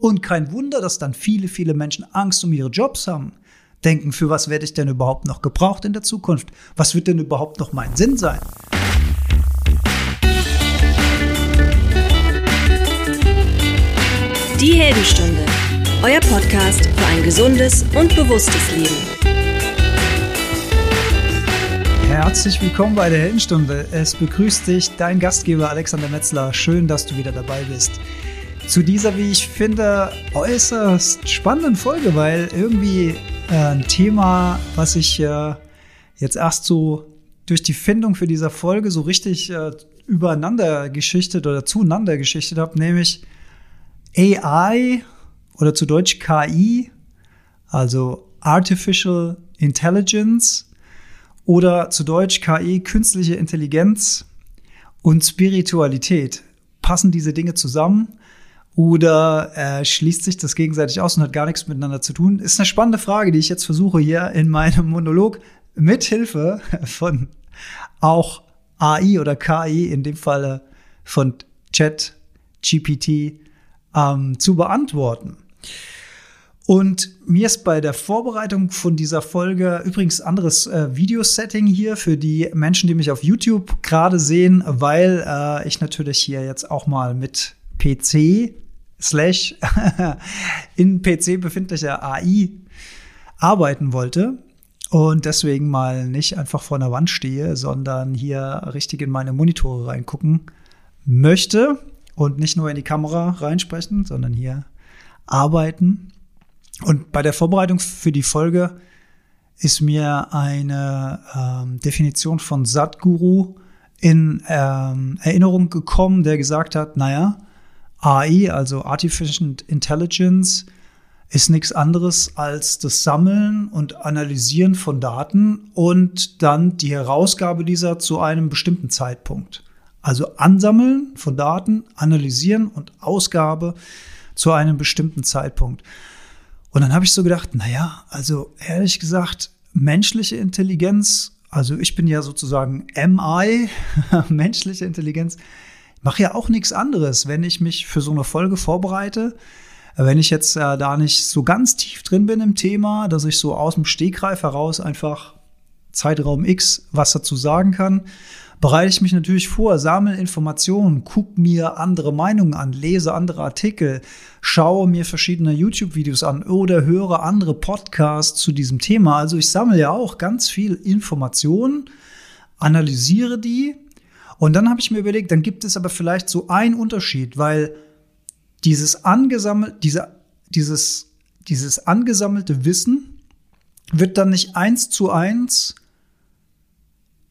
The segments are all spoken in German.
Und kein Wunder, dass dann viele, viele Menschen Angst um ihre Jobs haben. Denken, für was werde ich denn überhaupt noch gebraucht in der Zukunft? Was wird denn überhaupt noch mein Sinn sein? Die Heldenstunde, euer Podcast für ein gesundes und bewusstes Leben. Herzlich willkommen bei der Heldenstunde. Es begrüßt dich dein Gastgeber Alexander Metzler. Schön, dass du wieder dabei bist. Zu dieser, wie ich finde, äußerst spannenden Folge, weil irgendwie äh, ein Thema, was ich äh, jetzt erst so durch die Findung für diese Folge so richtig äh, übereinander geschichtet oder zueinander geschichtet habe, nämlich AI oder zu Deutsch KI, also Artificial Intelligence oder zu Deutsch KI, künstliche Intelligenz und Spiritualität. Passen diese Dinge zusammen oder äh, schließt sich das gegenseitig aus und hat gar nichts miteinander zu tun? Ist eine spannende Frage, die ich jetzt versuche hier in meinem Monolog mit Hilfe von auch AI oder KI, in dem Falle von Chat GPT, ähm, zu beantworten. Und mir ist bei der Vorbereitung von dieser Folge übrigens anderes äh, Videosetting hier für die Menschen, die mich auf YouTube gerade sehen, weil äh, ich natürlich hier jetzt auch mal mit PC slash in PC befindlicher AI arbeiten wollte und deswegen mal nicht einfach vor einer Wand stehe, sondern hier richtig in meine Monitore reingucken möchte und nicht nur in die Kamera reinsprechen, sondern hier arbeiten. Und bei der Vorbereitung für die Folge ist mir eine ähm, Definition von Satguru in ähm, Erinnerung gekommen, der gesagt hat, naja, AI, also Artificial Intelligence, ist nichts anderes als das Sammeln und Analysieren von Daten und dann die Herausgabe dieser zu einem bestimmten Zeitpunkt. Also Ansammeln von Daten, Analysieren und Ausgabe zu einem bestimmten Zeitpunkt. Und dann habe ich so gedacht, naja, also ehrlich gesagt, menschliche Intelligenz, also ich bin ja sozusagen MI, menschliche Intelligenz, mache ja auch nichts anderes, wenn ich mich für so eine Folge vorbereite. Wenn ich jetzt äh, da nicht so ganz tief drin bin im Thema, dass ich so aus dem Stegreif heraus einfach Zeitraum X was dazu sagen kann, bereite ich mich natürlich vor, sammle Informationen, gucke mir andere Meinungen an, lese andere Artikel, schaue mir verschiedene YouTube-Videos an oder höre andere Podcasts zu diesem Thema. Also ich sammle ja auch ganz viel Informationen, analysiere die und dann habe ich mir überlegt, dann gibt es aber vielleicht so einen Unterschied, weil dieses angesammelt, diese, dieses, dieses angesammelte Wissen wird dann nicht eins zu eins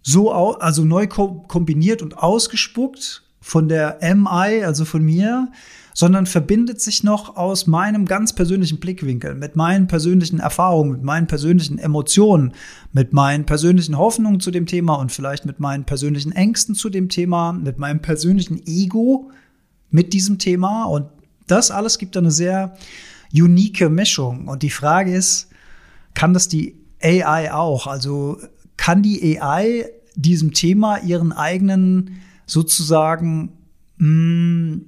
so, also neu kombiniert und ausgespuckt von der MI, also von mir, sondern verbindet sich noch aus meinem ganz persönlichen Blickwinkel, mit meinen persönlichen Erfahrungen, mit meinen persönlichen Emotionen, mit meinen persönlichen Hoffnungen zu dem Thema und vielleicht mit meinen persönlichen Ängsten zu dem Thema, mit meinem persönlichen Ego mit diesem Thema. Und das alles gibt eine sehr unique Mischung. Und die Frage ist, kann das die AI auch? Also kann die AI diesem Thema ihren eigenen sozusagen mh, mm,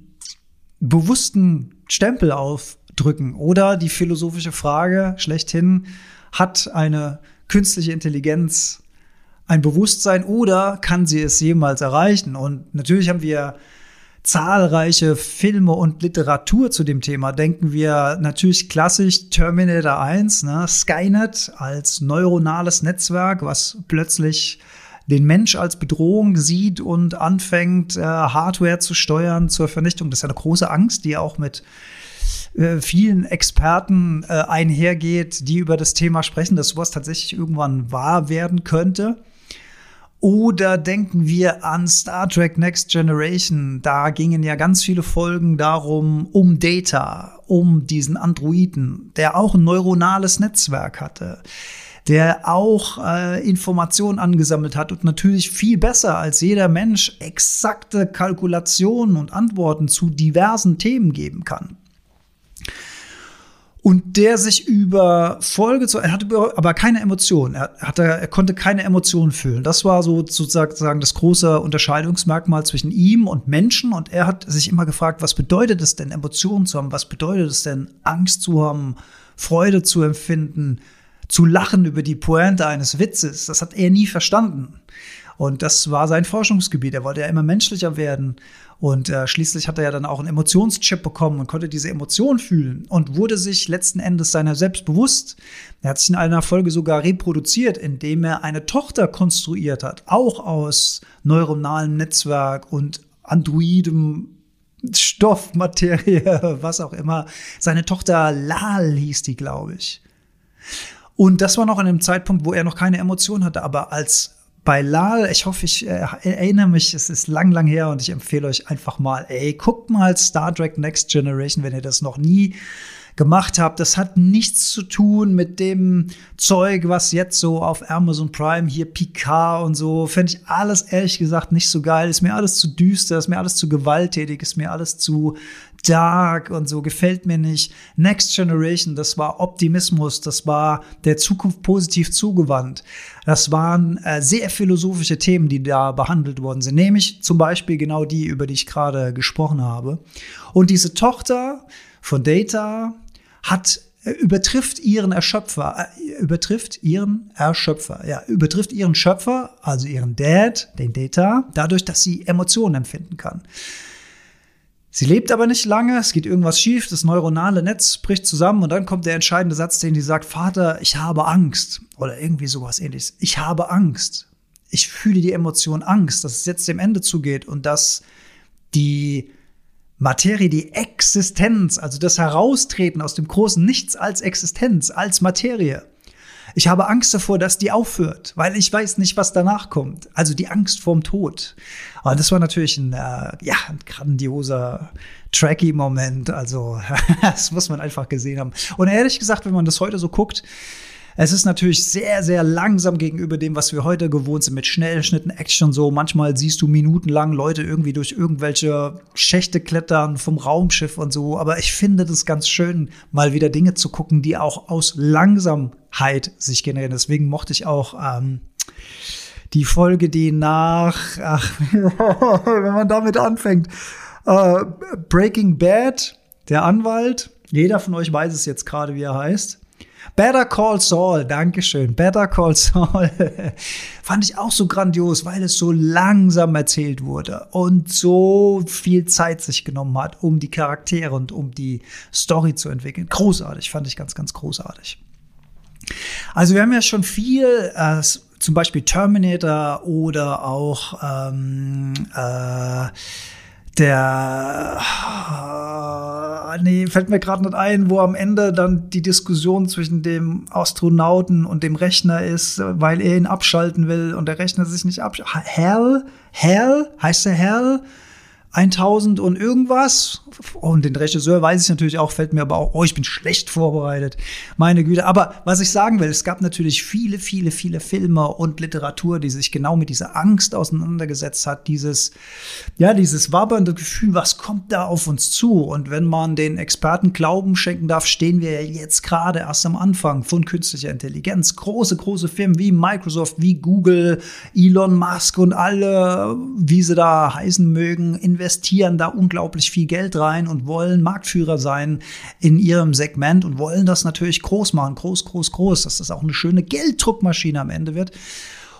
bewussten Stempel aufdrücken? Oder die philosophische Frage schlechthin, hat eine künstliche Intelligenz ein Bewusstsein oder kann sie es jemals erreichen? Und natürlich haben wir zahlreiche Filme und Literatur zu dem Thema. Denken wir natürlich klassisch Terminator 1, ne? Skynet als neuronales Netzwerk, was plötzlich den Mensch als Bedrohung sieht und anfängt, äh, Hardware zu steuern zur Vernichtung. Das ist ja eine große Angst, die auch mit äh, vielen Experten äh, einhergeht, die über das Thema sprechen, dass sowas tatsächlich irgendwann wahr werden könnte. Oder denken wir an Star Trek Next Generation. Da gingen ja ganz viele Folgen darum, um Data, um diesen Androiden, der auch ein neuronales Netzwerk hatte der auch äh, Informationen angesammelt hat und natürlich viel besser als jeder Mensch exakte Kalkulationen und Antworten zu diversen Themen geben kann. und der sich über Folge zu, er hatte aber keine Emotionen, er, hatte, er konnte keine Emotionen fühlen. Das war so sozusagen das große Unterscheidungsmerkmal zwischen ihm und Menschen und er hat sich immer gefragt, was bedeutet es denn, Emotionen zu haben, was bedeutet es denn, Angst zu haben, Freude zu empfinden, zu lachen über die Pointe eines Witzes. Das hat er nie verstanden. Und das war sein Forschungsgebiet. Er wollte ja immer menschlicher werden. Und äh, schließlich hat er ja dann auch einen Emotionschip bekommen und konnte diese Emotion fühlen und wurde sich letzten Endes seiner selbst bewusst. Er hat sich in einer Folge sogar reproduziert, indem er eine Tochter konstruiert hat, auch aus neuronalem Netzwerk und androidem Stoff, Materie, was auch immer. Seine Tochter Lal hieß die, glaube ich. Und das war noch an einem Zeitpunkt, wo er noch keine Emotion hatte, aber als bei Lal, ich hoffe, ich äh, erinnere mich, es ist lang, lang her und ich empfehle euch einfach mal, ey, guckt mal Star Trek Next Generation, wenn ihr das noch nie gemacht habt. Das hat nichts zu tun mit dem Zeug, was jetzt so auf Amazon Prime hier Picard und so, fände ich alles ehrlich gesagt nicht so geil. Ist mir alles zu düster, ist mir alles zu gewalttätig, ist mir alles zu dark und so, gefällt mir nicht. Next Generation, das war Optimismus, das war der Zukunft positiv zugewandt. Das waren äh, sehr philosophische Themen, die da behandelt worden sind, nämlich zum Beispiel genau die, über die ich gerade gesprochen habe. Und diese Tochter von Data hat äh, übertrifft ihren Erschöpfer, äh, übertrifft ihren Erschöpfer, ja, übertrifft ihren Schöpfer, also ihren Dad, den Data, dadurch, dass sie Emotionen empfinden kann. Sie lebt aber nicht lange, es geht irgendwas schief, das neuronale Netz bricht zusammen und dann kommt der entscheidende Satz, den die sagt, Vater, ich habe Angst oder irgendwie sowas ähnliches. Ich habe Angst. Ich fühle die Emotion Angst, dass es jetzt dem Ende zugeht und dass die Materie, die Existenz, also das Heraustreten aus dem großen Nichts als Existenz, als Materie. Ich habe Angst davor, dass die aufhört, weil ich weiß nicht, was danach kommt. Also die Angst vorm Tod. Aber das war natürlich ein, äh, ja, ein grandioser Tracky-Moment. Also das muss man einfach gesehen haben. Und ehrlich gesagt, wenn man das heute so guckt, es ist natürlich sehr, sehr langsam gegenüber dem, was wir heute gewohnt sind mit Schnellschnitten, Action so. Manchmal siehst du minutenlang Leute irgendwie durch irgendwelche Schächte klettern vom Raumschiff und so. Aber ich finde das ganz schön, mal wieder Dinge zu gucken, die auch aus Langsamkeit sich generieren. Deswegen mochte ich auch ähm, die Folge, die nach, ach, wenn man damit anfängt, äh, Breaking Bad, der Anwalt, jeder von euch weiß es jetzt gerade, wie er heißt. Better Call Saul, Dankeschön. Better Call Saul fand ich auch so grandios, weil es so langsam erzählt wurde und so viel Zeit sich genommen hat, um die Charaktere und um die Story zu entwickeln. Großartig, fand ich ganz, ganz großartig. Also wir haben ja schon viel, äh, zum Beispiel Terminator oder auch ähm, äh, der, äh, nee, fällt mir gerade nicht ein, wo am Ende dann die Diskussion zwischen dem Astronauten und dem Rechner ist, weil er ihn abschalten will und der Rechner sich nicht abschaltet. Hell? Hell? Heißt der Hell? 1000 und irgendwas. Und den Regisseur weiß ich natürlich auch, fällt mir aber auch, oh, ich bin schlecht vorbereitet. Meine Güte. Aber was ich sagen will, es gab natürlich viele, viele, viele Filme und Literatur, die sich genau mit dieser Angst auseinandergesetzt hat. Dieses, ja, dieses wabbernde Gefühl, was kommt da auf uns zu? Und wenn man den Experten Glauben schenken darf, stehen wir ja jetzt gerade erst am Anfang von künstlicher Intelligenz. Große, große Firmen wie Microsoft, wie Google, Elon Musk und alle, wie sie da heißen mögen, investieren da unglaublich viel Geld rein und wollen Marktführer sein in ihrem Segment und wollen das natürlich groß machen, groß, groß, groß, dass das auch eine schöne Gelddruckmaschine am Ende wird.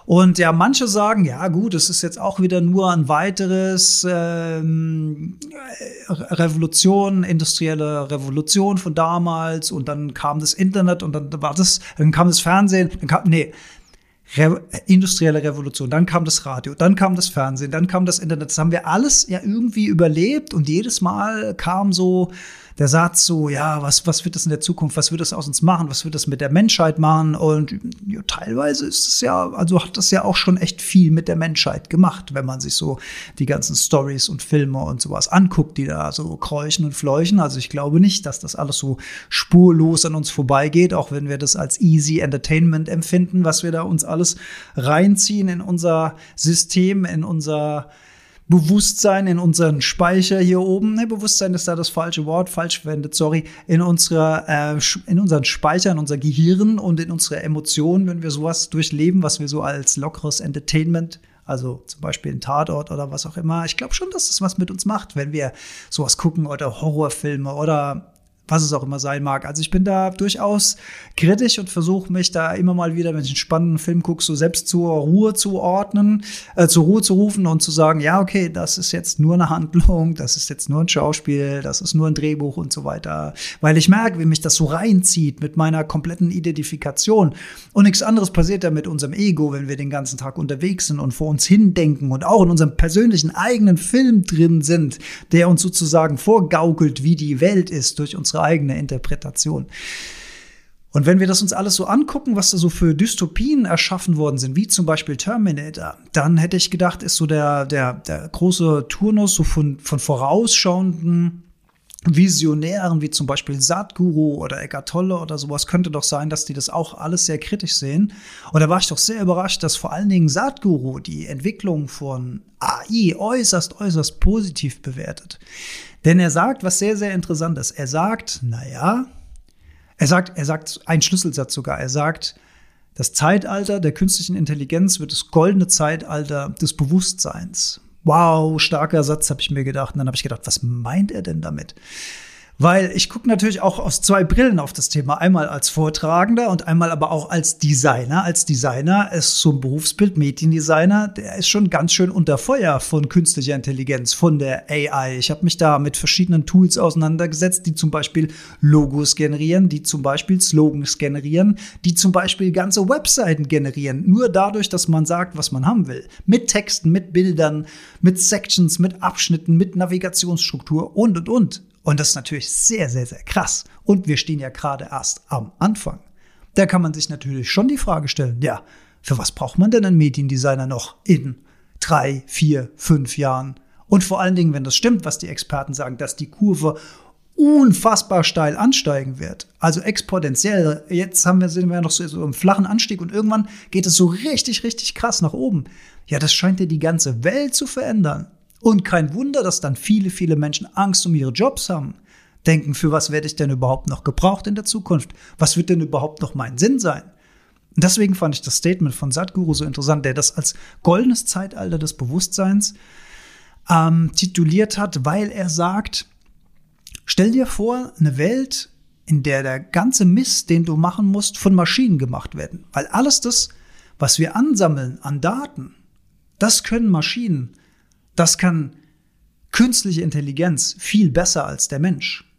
Und ja, manche sagen, ja gut, es ist jetzt auch wieder nur ein weiteres ähm, Revolution, industrielle Revolution von damals und dann kam das Internet und dann war das, dann kam das Fernsehen, dann kam, nee, Re industrielle Revolution, dann kam das Radio, dann kam das Fernsehen, dann kam das Internet. Das haben wir alles ja irgendwie überlebt und jedes Mal kam so der Satz so, ja, was, was wird das in der Zukunft, was wird das aus uns machen, was wird das mit der Menschheit machen? Und ja, teilweise ist es ja, also hat das ja auch schon echt viel mit der Menschheit gemacht, wenn man sich so die ganzen Stories und Filme und sowas anguckt, die da so kräuchen und fleuchen. Also ich glaube nicht, dass das alles so spurlos an uns vorbeigeht, auch wenn wir das als easy Entertainment empfinden, was wir da uns alles reinziehen in unser System, in unser Bewusstsein in unseren Speicher hier oben. Ne, Bewusstsein ist da das falsche Wort, falsch verwendet, sorry. In unserer, äh, in unseren Speicher, in unser Gehirn und in unsere Emotionen, wenn wir sowas durchleben, was wir so als lockeres Entertainment also zum Beispiel ein Tatort oder was auch immer. Ich glaube schon, dass das was mit uns macht, wenn wir sowas gucken oder Horrorfilme oder was es auch immer sein mag. Also ich bin da durchaus kritisch und versuche mich da immer mal wieder, wenn ich einen spannenden Film gucke, so selbst zur Ruhe zu ordnen, äh, zur Ruhe zu rufen und zu sagen, ja, okay, das ist jetzt nur eine Handlung, das ist jetzt nur ein Schauspiel, das ist nur ein Drehbuch und so weiter. Weil ich merke, wie mich das so reinzieht mit meiner kompletten Identifikation. Und nichts anderes passiert da mit unserem Ego, wenn wir den ganzen Tag unterwegs sind und vor uns hindenken und auch in unserem persönlichen eigenen Film drin sind, der uns sozusagen vorgaukelt, wie die Welt ist durch unsere eigene Interpretation. Und wenn wir das uns alles so angucken, was da so für Dystopien erschaffen worden sind, wie zum Beispiel Terminator, dann hätte ich gedacht, ist so der, der, der große Turnus so von, von vorausschauenden Visionären wie zum Beispiel Satguru oder Eckart Tolle oder sowas könnte doch sein, dass die das auch alles sehr kritisch sehen. Und da war ich doch sehr überrascht, dass vor allen Dingen Satguru die Entwicklung von AI äußerst, äußerst positiv bewertet. Denn er sagt was sehr, sehr interessant ist. Er sagt, naja, er sagt, er sagt einen Schlüsselsatz sogar. Er sagt, das Zeitalter der künstlichen Intelligenz wird das goldene Zeitalter des Bewusstseins. Wow, starker Satz, habe ich mir gedacht. Und dann habe ich gedacht, was meint er denn damit? Weil ich gucke natürlich auch aus zwei Brillen auf das Thema. Einmal als Vortragender und einmal aber auch als Designer. Als Designer ist so ein Berufsbild, Mediendesigner, der ist schon ganz schön unter Feuer von künstlicher Intelligenz, von der AI. Ich habe mich da mit verschiedenen Tools auseinandergesetzt, die zum Beispiel Logos generieren, die zum Beispiel Slogans generieren, die zum Beispiel ganze Webseiten generieren. Nur dadurch, dass man sagt, was man haben will. Mit Texten, mit Bildern, mit Sections, mit Abschnitten, mit Navigationsstruktur und, und, und. Und das ist natürlich sehr, sehr, sehr krass. Und wir stehen ja gerade erst am Anfang. Da kann man sich natürlich schon die Frage stellen, ja, für was braucht man denn einen Mediendesigner noch in drei, vier, fünf Jahren? Und vor allen Dingen, wenn das stimmt, was die Experten sagen, dass die Kurve unfassbar steil ansteigen wird. Also exponentiell. Jetzt haben wir, sind wir noch so, so im flachen Anstieg und irgendwann geht es so richtig, richtig krass nach oben. Ja, das scheint ja die ganze Welt zu verändern. Und kein Wunder, dass dann viele, viele Menschen Angst um ihre Jobs haben. Denken, für was werde ich denn überhaupt noch gebraucht in der Zukunft? Was wird denn überhaupt noch mein Sinn sein? Und deswegen fand ich das Statement von Sadhguru so interessant, der das als goldenes Zeitalter des Bewusstseins ähm, tituliert hat, weil er sagt, stell dir vor, eine Welt, in der der ganze Mist, den du machen musst, von Maschinen gemacht werden. Weil alles das, was wir ansammeln an Daten, das können Maschinen. Das kann künstliche Intelligenz viel besser als der Mensch.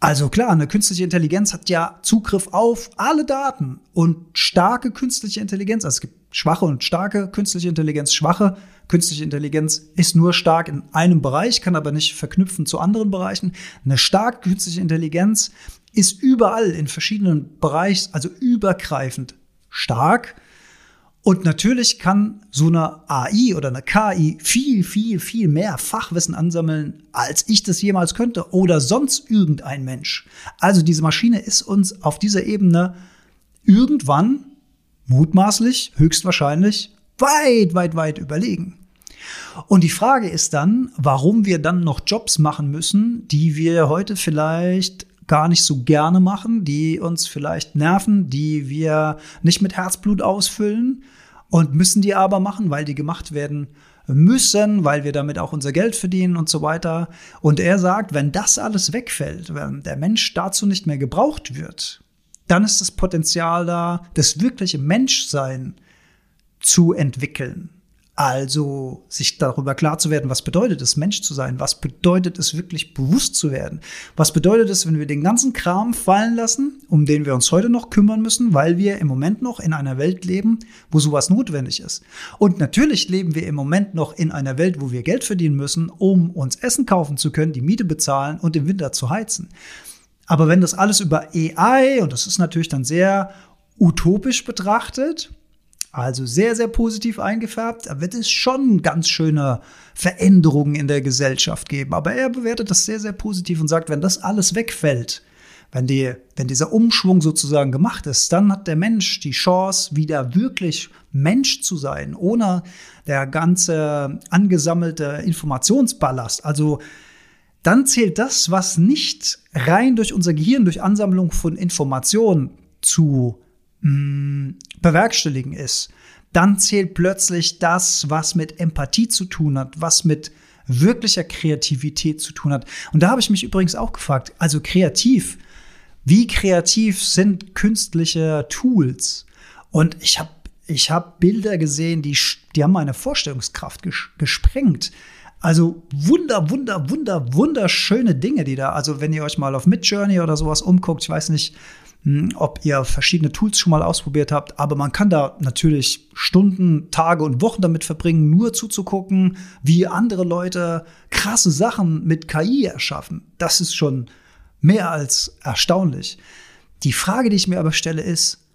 Also klar, eine künstliche Intelligenz hat ja Zugriff auf alle Daten und starke künstliche Intelligenz, also es gibt schwache und starke künstliche Intelligenz, schwache künstliche Intelligenz ist nur stark in einem Bereich, kann aber nicht verknüpfen zu anderen Bereichen. Eine starke künstliche Intelligenz ist überall in verschiedenen Bereichen, also übergreifend stark und natürlich kann so eine AI oder eine KI viel, viel, viel mehr Fachwissen ansammeln, als ich das jemals könnte oder sonst irgendein Mensch. Also diese Maschine ist uns auf dieser Ebene irgendwann, mutmaßlich, höchstwahrscheinlich, weit, weit, weit überlegen. Und die Frage ist dann, warum wir dann noch Jobs machen müssen, die wir heute vielleicht gar nicht so gerne machen, die uns vielleicht nerven, die wir nicht mit Herzblut ausfüllen und müssen die aber machen, weil die gemacht werden müssen, weil wir damit auch unser Geld verdienen und so weiter. Und er sagt, wenn das alles wegfällt, wenn der Mensch dazu nicht mehr gebraucht wird, dann ist das Potenzial da, das wirkliche Menschsein zu entwickeln. Also sich darüber klar zu werden, was bedeutet es, Mensch zu sein? Was bedeutet es, wirklich bewusst zu werden? Was bedeutet es, wenn wir den ganzen Kram fallen lassen, um den wir uns heute noch kümmern müssen, weil wir im Moment noch in einer Welt leben, wo sowas notwendig ist? Und natürlich leben wir im Moment noch in einer Welt, wo wir Geld verdienen müssen, um uns Essen kaufen zu können, die Miete bezahlen und im Winter zu heizen. Aber wenn das alles über AI, und das ist natürlich dann sehr utopisch betrachtet, also sehr, sehr positiv eingefärbt. Da wird es schon ganz schöne Veränderungen in der Gesellschaft geben. Aber er bewertet das sehr, sehr positiv und sagt, wenn das alles wegfällt, wenn, die, wenn dieser Umschwung sozusagen gemacht ist, dann hat der Mensch die Chance, wieder wirklich Mensch zu sein, ohne der ganze angesammelte Informationsballast. Also dann zählt das, was nicht rein durch unser Gehirn, durch Ansammlung von Informationen zu mh, mm, bewerkstelligen ist. Dann zählt plötzlich das, was mit Empathie zu tun hat, was mit wirklicher Kreativität zu tun hat. Und da habe ich mich übrigens auch gefragt, also kreativ, wie kreativ sind künstliche Tools? Und ich habe ich hab Bilder gesehen, die, die haben meine Vorstellungskraft ges gesprengt. Also wunder, wunder, wunder, wunderschöne Dinge, die da, also wenn ihr euch mal auf Midjourney oder sowas umguckt, ich weiß nicht, ob ihr verschiedene Tools schon mal ausprobiert habt, aber man kann da natürlich Stunden, Tage und Wochen damit verbringen, nur zuzugucken, wie andere Leute krasse Sachen mit KI erschaffen. Das ist schon mehr als erstaunlich. Die Frage, die ich mir aber stelle, ist,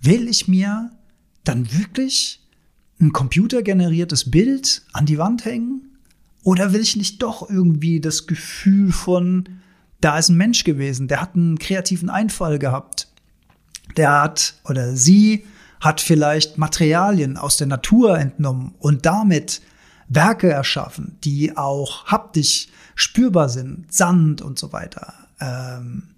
will ich mir dann wirklich ein computergeneriertes Bild an die Wand hängen? Oder will ich nicht doch irgendwie das Gefühl von da ist ein Mensch gewesen, der hat einen kreativen Einfall gehabt. Der hat oder sie hat vielleicht Materialien aus der Natur entnommen und damit Werke erschaffen, die auch haptisch spürbar sind, Sand und so weiter. Ähm,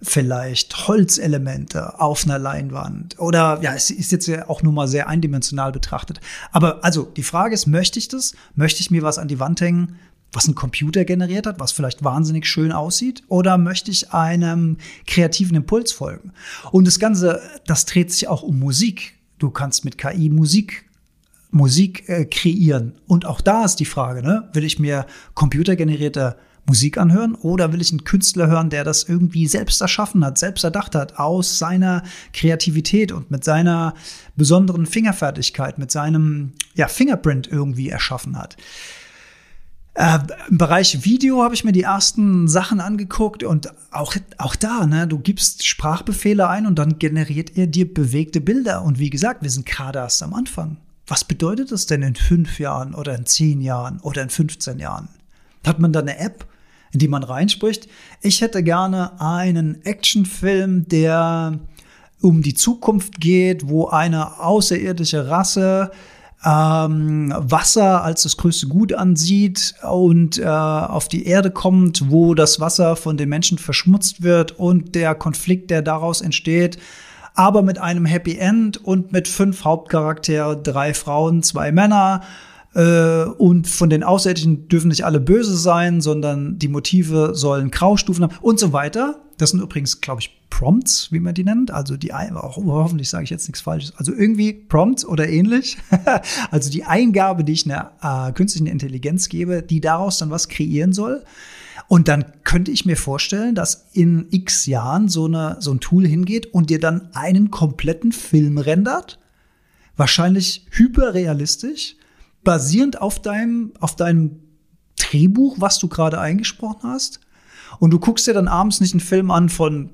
vielleicht Holzelemente auf einer Leinwand oder ja, es ist jetzt ja auch nur mal sehr eindimensional betrachtet. Aber also die Frage ist, möchte ich das? Möchte ich mir was an die Wand hängen? Was ein Computer generiert hat, was vielleicht wahnsinnig schön aussieht, oder möchte ich einem kreativen Impuls folgen? Und das Ganze, das dreht sich auch um Musik. Du kannst mit KI Musik Musik äh, kreieren. Und auch da ist die Frage, ne? will ich mir computergenerierte Musik anhören oder will ich einen Künstler hören, der das irgendwie selbst erschaffen hat, selbst erdacht hat, aus seiner Kreativität und mit seiner besonderen Fingerfertigkeit, mit seinem ja, Fingerprint irgendwie erschaffen hat. Äh, Im Bereich Video habe ich mir die ersten Sachen angeguckt und auch, auch da, ne, du gibst Sprachbefehle ein und dann generiert er dir bewegte Bilder. Und wie gesagt, wir sind gerade erst am Anfang. Was bedeutet das denn in fünf Jahren oder in zehn Jahren oder in 15 Jahren? Hat man da eine App, in die man reinspricht? Ich hätte gerne einen Actionfilm, der um die Zukunft geht, wo eine außerirdische Rasse ähm, Wasser als das größte Gut ansieht und äh, auf die Erde kommt, wo das Wasser von den Menschen verschmutzt wird und der Konflikt, der daraus entsteht, aber mit einem Happy End und mit fünf Hauptcharaktere, drei Frauen, zwei Männer. Äh, und von den Außerirdischen dürfen nicht alle böse sein, sondern die Motive sollen Graustufen haben und so weiter. Das sind übrigens, glaube ich, Prompts, wie man die nennt. Also die, hoffentlich sage ich jetzt nichts Falsches. Also irgendwie Prompts oder ähnlich. also die Eingabe, die ich einer äh, künstlichen Intelligenz gebe, die daraus dann was kreieren soll. Und dann könnte ich mir vorstellen, dass in x Jahren so, eine, so ein Tool hingeht und dir dann einen kompletten Film rendert. Wahrscheinlich hyperrealistisch, basierend auf deinem, auf deinem Drehbuch, was du gerade eingesprochen hast. Und du guckst dir dann abends nicht einen Film an von,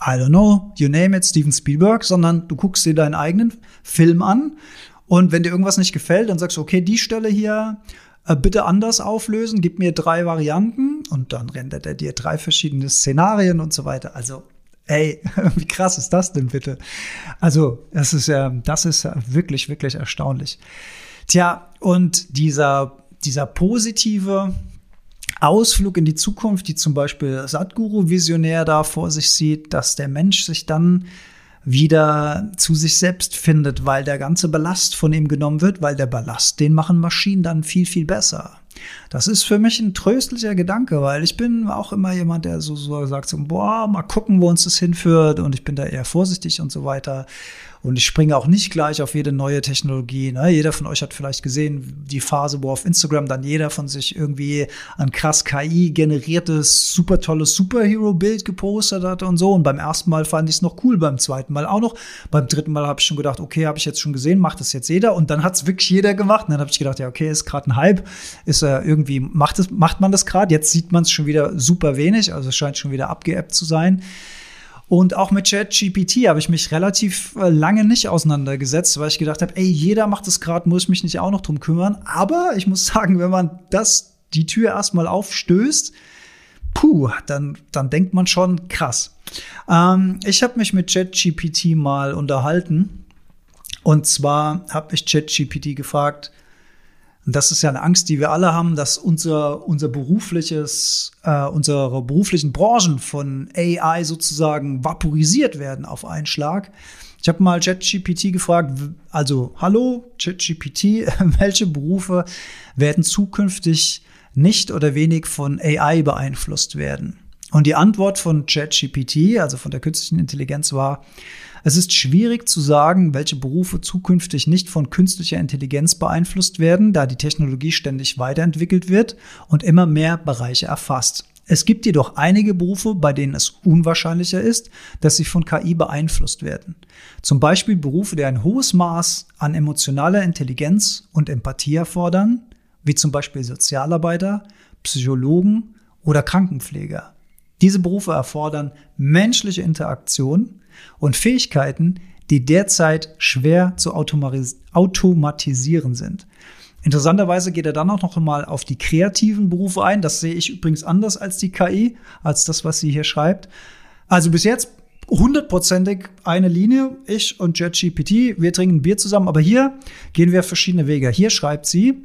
I don't know, you name it, Steven Spielberg, sondern du guckst dir deinen eigenen Film an. Und wenn dir irgendwas nicht gefällt, dann sagst du, okay, die Stelle hier äh, bitte anders auflösen, gib mir drei Varianten und dann rendert er dir drei verschiedene Szenarien und so weiter. Also, ey, wie krass ist das denn bitte? Also, das ist ja, das ist ja wirklich, wirklich erstaunlich. Tja, und dieser, dieser positive, Ausflug in die Zukunft, die zum Beispiel Sadhguru visionär da vor sich sieht, dass der Mensch sich dann wieder zu sich selbst findet, weil der ganze Ballast von ihm genommen wird, weil der Ballast, den machen Maschinen dann viel, viel besser. Das ist für mich ein tröstlicher Gedanke, weil ich bin auch immer jemand, der so, so sagt, so, boah, mal gucken, wo uns das hinführt und ich bin da eher vorsichtig und so weiter. Und ich springe auch nicht gleich auf jede neue Technologie. Ne? Jeder von euch hat vielleicht gesehen, die Phase, wo auf Instagram dann jeder von sich irgendwie ein krass KI-generiertes, super tolles Superhero-Bild gepostet hat und so. Und beim ersten Mal fand ich es noch cool, beim zweiten Mal auch noch. Beim dritten Mal habe ich schon gedacht, okay, habe ich jetzt schon gesehen, macht das jetzt jeder. Und dann hat es wirklich jeder gemacht. Und dann habe ich gedacht, ja, okay, ist gerade ein Hype. Ist äh, irgendwie, macht, es, macht man das gerade? Jetzt sieht man es schon wieder super wenig. Also es scheint schon wieder abgeappt zu sein. Und auch mit ChatGPT habe ich mich relativ äh, lange nicht auseinandergesetzt, weil ich gedacht habe, ey, jeder macht es gerade, muss ich mich nicht auch noch drum kümmern. Aber ich muss sagen, wenn man das, die Tür erstmal aufstößt, puh, dann, dann denkt man schon krass. Ähm, ich habe mich mit ChatGPT mal unterhalten. Und zwar habe ich ChatGPT gefragt, und das ist ja eine Angst, die wir alle haben, dass unser, unser berufliches, äh, unsere beruflichen Branchen von AI sozusagen vaporisiert werden auf einen Schlag. Ich habe mal ChatGPT gefragt, also hallo ChatGPT, welche Berufe werden zukünftig nicht oder wenig von AI beeinflusst werden? Und die Antwort von ChatGPT, also von der künstlichen Intelligenz, war, es ist schwierig zu sagen, welche Berufe zukünftig nicht von künstlicher Intelligenz beeinflusst werden, da die Technologie ständig weiterentwickelt wird und immer mehr Bereiche erfasst. Es gibt jedoch einige Berufe, bei denen es unwahrscheinlicher ist, dass sie von KI beeinflusst werden. Zum Beispiel Berufe, die ein hohes Maß an emotionaler Intelligenz und Empathie erfordern, wie zum Beispiel Sozialarbeiter, Psychologen oder Krankenpfleger. Diese Berufe erfordern menschliche Interaktion und Fähigkeiten, die derzeit schwer zu automatisieren sind. Interessanterweise geht er dann auch noch mal auf die kreativen Berufe ein. Das sehe ich übrigens anders als die KI, als das, was sie hier schreibt. Also bis jetzt hundertprozentig eine Linie, ich und JetGPT, wir trinken Bier zusammen, aber hier gehen wir verschiedene Wege. Hier schreibt sie,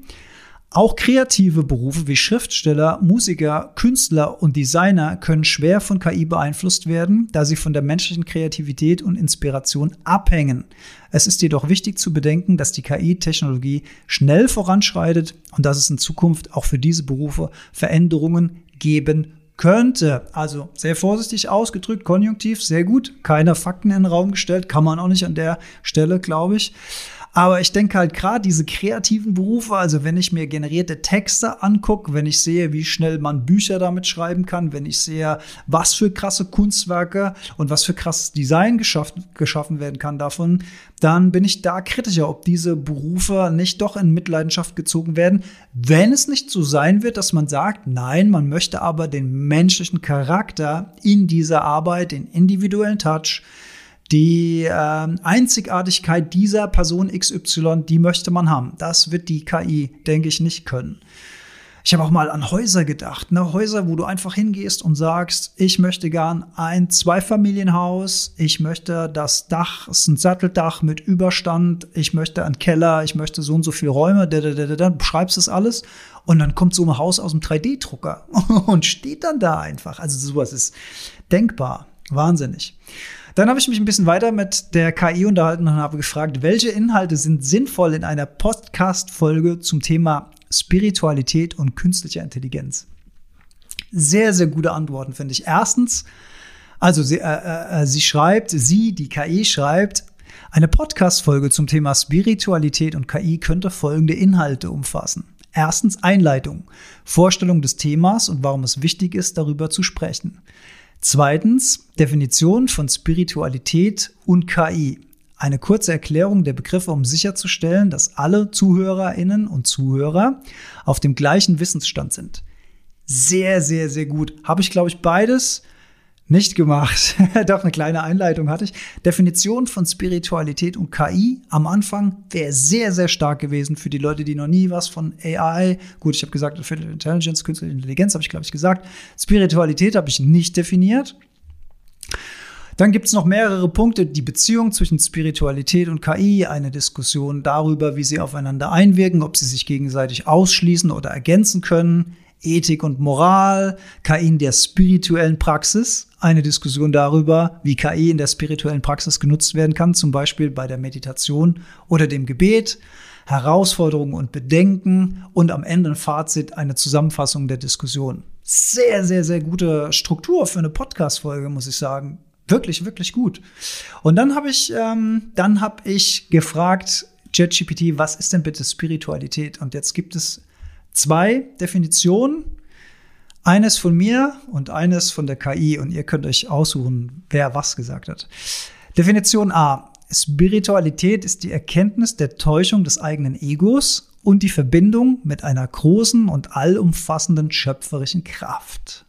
auch kreative Berufe wie Schriftsteller, Musiker, Künstler und Designer können schwer von KI beeinflusst werden, da sie von der menschlichen Kreativität und Inspiration abhängen. Es ist jedoch wichtig zu bedenken, dass die KI-Technologie schnell voranschreitet und dass es in Zukunft auch für diese Berufe Veränderungen geben könnte. Also sehr vorsichtig ausgedrückt, konjunktiv, sehr gut. Keine Fakten in den Raum gestellt, kann man auch nicht an der Stelle, glaube ich. Aber ich denke halt gerade diese kreativen Berufe, also wenn ich mir generierte Texte angucke, wenn ich sehe, wie schnell man Bücher damit schreiben kann, wenn ich sehe, was für krasse Kunstwerke und was für krasses Design geschaffen, geschaffen werden kann davon, dann bin ich da kritischer, ob diese Berufe nicht doch in Mitleidenschaft gezogen werden, wenn es nicht so sein wird, dass man sagt, nein, man möchte aber den menschlichen Charakter in dieser Arbeit, den individuellen Touch, die äh, Einzigartigkeit dieser Person XY, die möchte man haben. Das wird die KI, denke ich, nicht können. Ich habe auch mal an Häuser gedacht, ne? Häuser, wo du einfach hingehst und sagst, ich möchte gern ein Zweifamilienhaus, ich möchte das Dach, ist ein Satteldach mit Überstand, ich möchte einen Keller, ich möchte so und so viele Räume, dann beschreibst es alles und dann kommt so ein Haus aus dem 3D-Drucker und steht dann da einfach. Also sowas ist denkbar, wahnsinnig. Dann habe ich mich ein bisschen weiter mit der KI unterhalten und habe gefragt, welche Inhalte sind sinnvoll in einer Podcast-Folge zum Thema Spiritualität und künstlicher Intelligenz? Sehr, sehr gute Antworten, finde ich. Erstens, also sie, äh, äh, äh sie schreibt, sie, die KI schreibt, eine Podcast-Folge zum Thema Spiritualität und KI könnte folgende Inhalte umfassen. Erstens Einleitung, Vorstellung des Themas und warum es wichtig ist, darüber zu sprechen. Zweitens Definition von Spiritualität und KI. Eine kurze Erklärung der Begriffe, um sicherzustellen, dass alle Zuhörerinnen und Zuhörer auf dem gleichen Wissensstand sind. Sehr, sehr, sehr gut. Habe ich, glaube ich, beides nicht gemacht. Doch eine kleine Einleitung hatte ich. Definition von Spiritualität und KI am Anfang wäre sehr, sehr stark gewesen für die Leute, die noch nie was von AI, gut, ich habe gesagt, Artificial Intelligence, künstliche Intelligenz habe ich, glaube ich, gesagt. Spiritualität habe ich nicht definiert. Dann gibt es noch mehrere Punkte, die Beziehung zwischen Spiritualität und KI, eine Diskussion darüber, wie sie aufeinander einwirken, ob sie sich gegenseitig ausschließen oder ergänzen können, Ethik und Moral, KI in der spirituellen Praxis, eine Diskussion darüber, wie KI in der spirituellen Praxis genutzt werden kann, zum Beispiel bei der Meditation oder dem Gebet, Herausforderungen und Bedenken und am Ende ein Fazit, eine Zusammenfassung der Diskussion. Sehr, sehr, sehr gute Struktur für eine Podcast-Folge, muss ich sagen. Wirklich, wirklich gut. Und dann habe ich, ähm, dann habe ich gefragt, ChatGPT, was ist denn bitte Spiritualität? Und jetzt gibt es zwei Definitionen. Eines von mir und eines von der KI und ihr könnt euch aussuchen, wer was gesagt hat. Definition A. Spiritualität ist die Erkenntnis der Täuschung des eigenen Egos und die Verbindung mit einer großen und allumfassenden schöpferischen Kraft.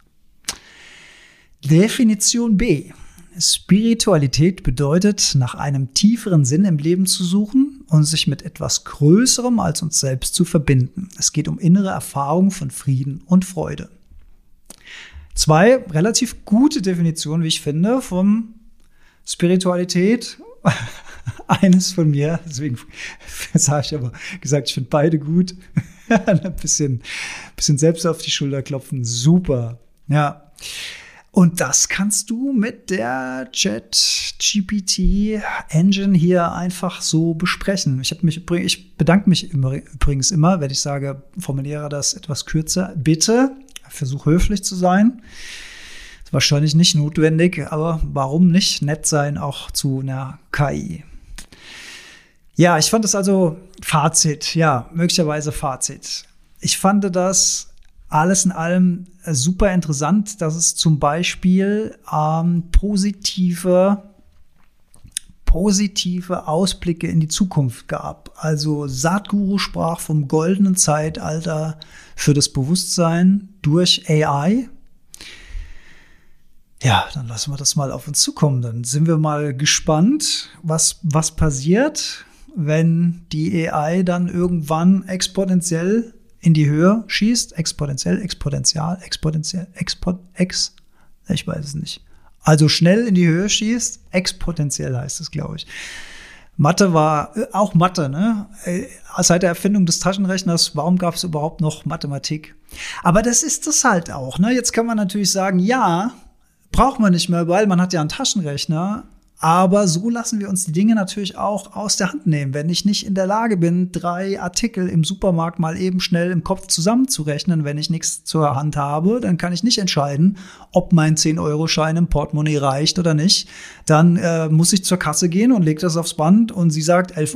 Definition B. Spiritualität bedeutet, nach einem tieferen Sinn im Leben zu suchen und sich mit etwas Größerem als uns selbst zu verbinden. Es geht um innere Erfahrung von Frieden und Freude. Zwei relativ gute Definitionen, wie ich finde, von Spiritualität. Eines von mir, deswegen sage ich aber gesagt, ich finde beide gut. Ein bisschen, bisschen selbst auf die Schulter klopfen, super. Ja. Und das kannst du mit der Chat-GPT Engine hier einfach so besprechen. Ich, mich, ich bedanke mich übrigens immer, wenn ich sage, formuliere das etwas kürzer. Bitte, versuch höflich zu sein. Ist wahrscheinlich nicht notwendig, aber warum nicht nett sein auch zu einer KI? Ja, ich fand es also Fazit, ja, möglicherweise Fazit. Ich fand das alles in allem äh, super interessant, dass es zum Beispiel ähm, positive, positive Ausblicke in die Zukunft gab. Also Satguru sprach vom goldenen Zeitalter für das Bewusstsein durch AI. Ja, dann lassen wir das mal auf uns zukommen. Dann sind wir mal gespannt, was, was passiert, wenn die AI dann irgendwann exponentiell in die Höhe schießt, exponentiell, exponentiell, exponentiell, export, ex, ich weiß es nicht. Also schnell in die Höhe schießt, exponentiell heißt es, glaube ich. Mathe war äh, auch Mathe, ne? Äh, seit der Erfindung des Taschenrechners, warum gab es überhaupt noch Mathematik? Aber das ist das halt auch, ne? Jetzt kann man natürlich sagen, ja, braucht man nicht mehr, weil man hat ja einen Taschenrechner, aber so lassen wir uns die Dinge natürlich auch aus der Hand nehmen. Wenn ich nicht in der Lage bin, drei Artikel im Supermarkt mal eben schnell im Kopf zusammenzurechnen, wenn ich nichts zur Hand habe, dann kann ich nicht entscheiden, ob mein 10-Euro-Schein im Portemonnaie reicht oder nicht. Dann äh, muss ich zur Kasse gehen und lege das aufs Band und sie sagt 11,50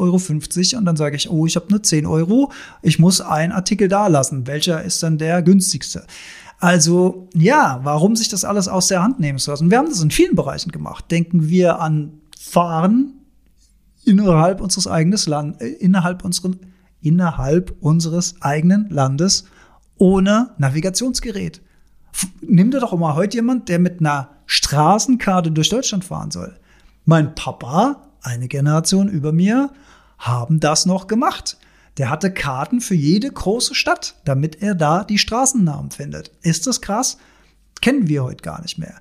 Euro und dann sage ich, oh, ich habe nur 10 Euro, ich muss einen Artikel da lassen. Welcher ist dann der günstigste? Also ja, warum sich das alles aus der Hand nehmen zu lassen? Wir haben das in vielen Bereichen gemacht. Denken wir an Fahren innerhalb unseres eigenen Land, äh, innerhalb innerhalb unseres eigenen Landes ohne Navigationsgerät. Nimm dir doch mal heute jemand, der mit einer Straßenkarte durch Deutschland fahren soll. Mein Papa, eine Generation über mir, haben das noch gemacht. Der hatte Karten für jede große Stadt, damit er da die Straßennamen findet. Ist das krass? Kennen wir heute gar nicht mehr.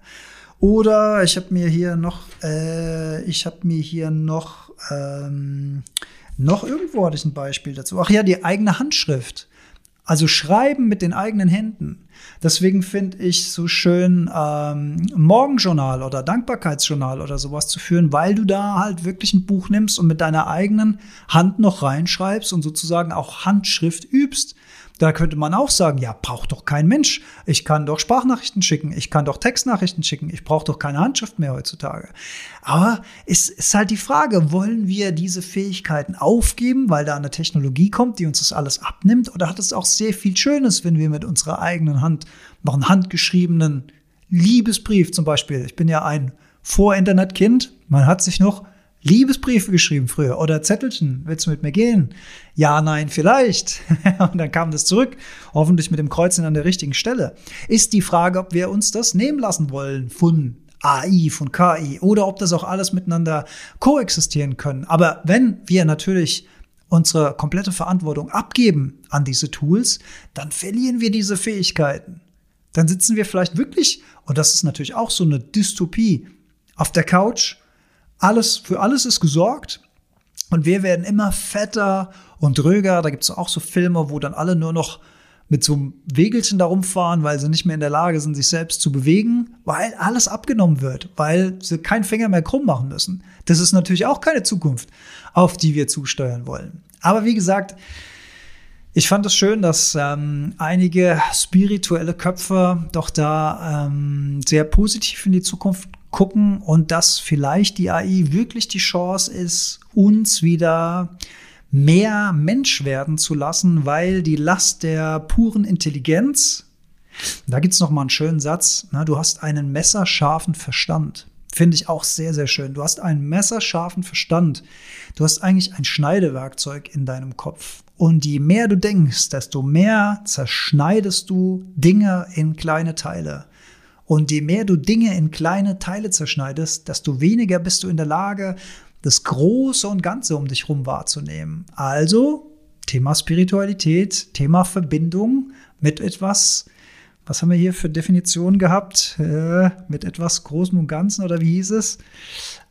Oder ich habe mir hier noch, äh, ich habe mir hier noch, ähm, noch irgendwo hatte ich ein Beispiel dazu. Ach ja, die eigene Handschrift. Also schreiben mit den eigenen Händen. Deswegen finde ich so schön, ähm, Morgenjournal oder Dankbarkeitsjournal oder sowas zu führen, weil du da halt wirklich ein Buch nimmst und mit deiner eigenen Hand noch reinschreibst und sozusagen auch Handschrift übst. Da könnte man auch sagen, ja, braucht doch kein Mensch. Ich kann doch Sprachnachrichten schicken, ich kann doch Textnachrichten schicken, ich brauche doch keine Handschrift mehr heutzutage. Aber es ist halt die Frage, wollen wir diese Fähigkeiten aufgeben, weil da eine Technologie kommt, die uns das alles abnimmt? Oder hat es auch sehr viel Schönes, wenn wir mit unserer eigenen Hand noch einen handgeschriebenen Liebesbrief zum Beispiel. Ich bin ja ein Vor-Internet-Kind. Man hat sich noch Liebesbriefe geschrieben früher oder Zettelchen, willst du mit mir gehen? Ja, nein, vielleicht. und dann kam das zurück, hoffentlich mit dem Kreuzen an der richtigen Stelle. Ist die Frage, ob wir uns das nehmen lassen wollen von AI, von KI oder ob das auch alles miteinander koexistieren können. Aber wenn wir natürlich unsere komplette Verantwortung abgeben an diese Tools, dann verlieren wir diese Fähigkeiten. Dann sitzen wir vielleicht wirklich, und das ist natürlich auch so eine Dystopie, auf der Couch alles, für alles ist gesorgt. Und wir werden immer fetter und dröger. Da gibt es auch so Filme, wo dann alle nur noch mit so einem Wegelchen da rumfahren, weil sie nicht mehr in der Lage sind, sich selbst zu bewegen, weil alles abgenommen wird, weil sie keinen Finger mehr krumm machen müssen. Das ist natürlich auch keine Zukunft, auf die wir zusteuern wollen. Aber wie gesagt, ich fand es schön, dass ähm, einige spirituelle Köpfe doch da ähm, sehr positiv in die Zukunft gucken und dass vielleicht die AI wirklich die Chance ist, uns wieder mehr Mensch werden zu lassen, weil die Last der puren Intelligenz, da gibt's noch mal einen schönen Satz, na, du hast einen messerscharfen Verstand. Finde ich auch sehr, sehr schön. Du hast einen messerscharfen Verstand. Du hast eigentlich ein Schneidewerkzeug in deinem Kopf. Und je mehr du denkst, desto mehr zerschneidest du Dinge in kleine Teile. Und je mehr du Dinge in kleine Teile zerschneidest, desto weniger bist du in der Lage, das Große und Ganze um dich herum wahrzunehmen. Also Thema Spiritualität, Thema Verbindung mit etwas, was haben wir hier für Definitionen gehabt? Äh, mit etwas Großem und Ganzen oder wie hieß es?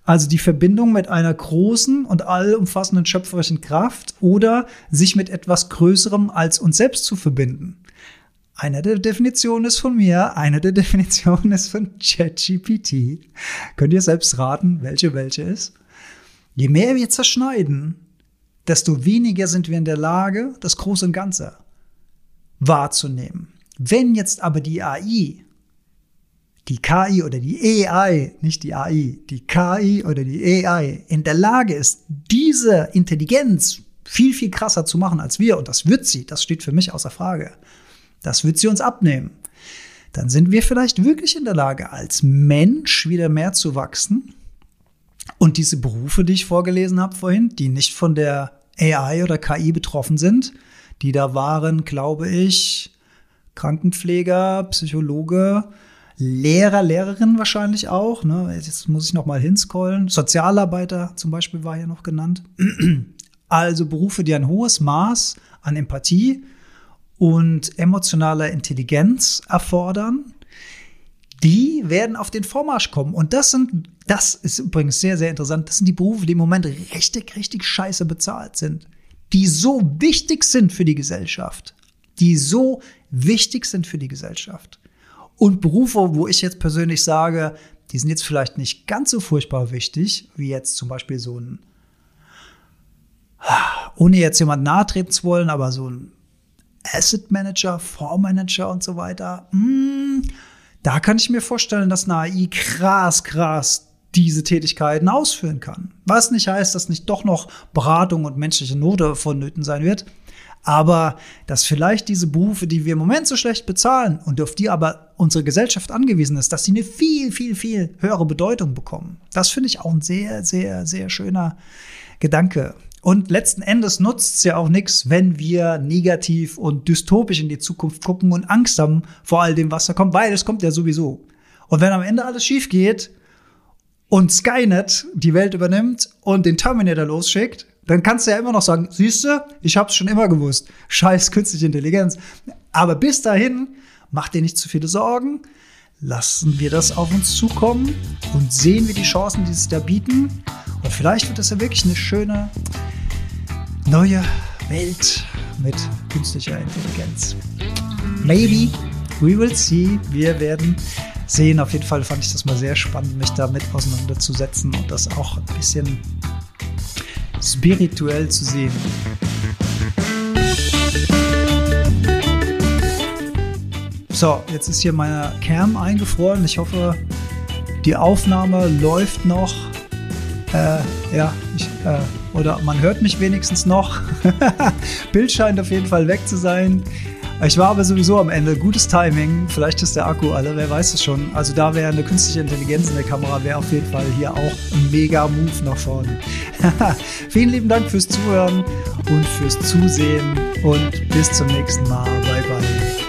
Also die Verbindung mit einer großen und allumfassenden schöpferischen Kraft oder sich mit etwas Größerem als uns selbst zu verbinden. Eine der Definitionen ist von mir, eine der Definitionen ist von ChatGPT. Könnt ihr selbst raten, welche welche ist? Je mehr wir zerschneiden, desto weniger sind wir in der Lage, das Große und Ganze wahrzunehmen. Wenn jetzt aber die AI, die KI oder die AI, nicht die AI, die KI oder die AI in der Lage ist, diese Intelligenz viel, viel krasser zu machen als wir, und das wird sie, das steht für mich außer Frage, das wird sie uns abnehmen, dann sind wir vielleicht wirklich in der Lage, als Mensch wieder mehr zu wachsen. Und diese Berufe, die ich vorgelesen habe vorhin, die nicht von der AI oder KI betroffen sind, die da waren, glaube ich, Krankenpfleger, Psychologe, Lehrer, Lehrerin wahrscheinlich auch. Ne? Jetzt muss ich noch mal hinscrollen. Sozialarbeiter zum Beispiel war hier noch genannt. Also Berufe, die ein hohes Maß an Empathie und emotionaler Intelligenz erfordern, die werden auf den Vormarsch kommen. Und das sind, das ist übrigens sehr, sehr interessant, das sind die Berufe, die im Moment richtig, richtig scheiße bezahlt sind, die so wichtig sind für die Gesellschaft, die so wichtig sind für die Gesellschaft. Und Berufe, wo ich jetzt persönlich sage, die sind jetzt vielleicht nicht ganz so furchtbar wichtig, wie jetzt zum Beispiel so ein, ohne jetzt jemand nahe treten zu wollen, aber so ein Asset Manager, Fondsmanager und so weiter. Hm, da kann ich mir vorstellen, dass eine AI krass, krass diese Tätigkeiten ausführen kann. Was nicht heißt, dass nicht doch noch Beratung und menschliche Note vonnöten sein wird. Aber dass vielleicht diese Berufe, die wir im Moment so schlecht bezahlen und auf die aber unsere Gesellschaft angewiesen ist, dass sie eine viel, viel, viel höhere Bedeutung bekommen. Das finde ich auch ein sehr, sehr, sehr schöner Gedanke. Und letzten Endes nutzt es ja auch nichts, wenn wir negativ und dystopisch in die Zukunft gucken und Angst haben vor all dem, was da kommt, weil es kommt ja sowieso. Und wenn am Ende alles schief geht und Skynet die Welt übernimmt und den Terminator losschickt, dann kannst du ja immer noch sagen, siehst du, ich hab's schon immer gewusst. Scheiß künstliche Intelligenz. Aber bis dahin, mach dir nicht zu viele Sorgen. Lassen wir das auf uns zukommen und sehen wir die Chancen, die es da bieten. Und vielleicht wird das ja wirklich eine schöne neue Welt mit künstlicher Intelligenz. Maybe, we will see. Wir werden sehen. Auf jeden Fall fand ich das mal sehr spannend, mich damit auseinanderzusetzen und das auch ein bisschen spirituell zu sehen. So, jetzt ist hier meine Cam eingefroren. Ich hoffe, die Aufnahme läuft noch. Äh, ja, ich, äh, oder man hört mich wenigstens noch. Bild scheint auf jeden Fall weg zu sein. Ich war aber sowieso am Ende. Gutes Timing. Vielleicht ist der Akku alle, wer weiß es schon. Also da wäre eine künstliche Intelligenz in der Kamera, wäre auf jeden Fall hier auch ein mega Move nach vorne. Vielen lieben Dank fürs Zuhören und fürs Zusehen und bis zum nächsten Mal. Bye bye.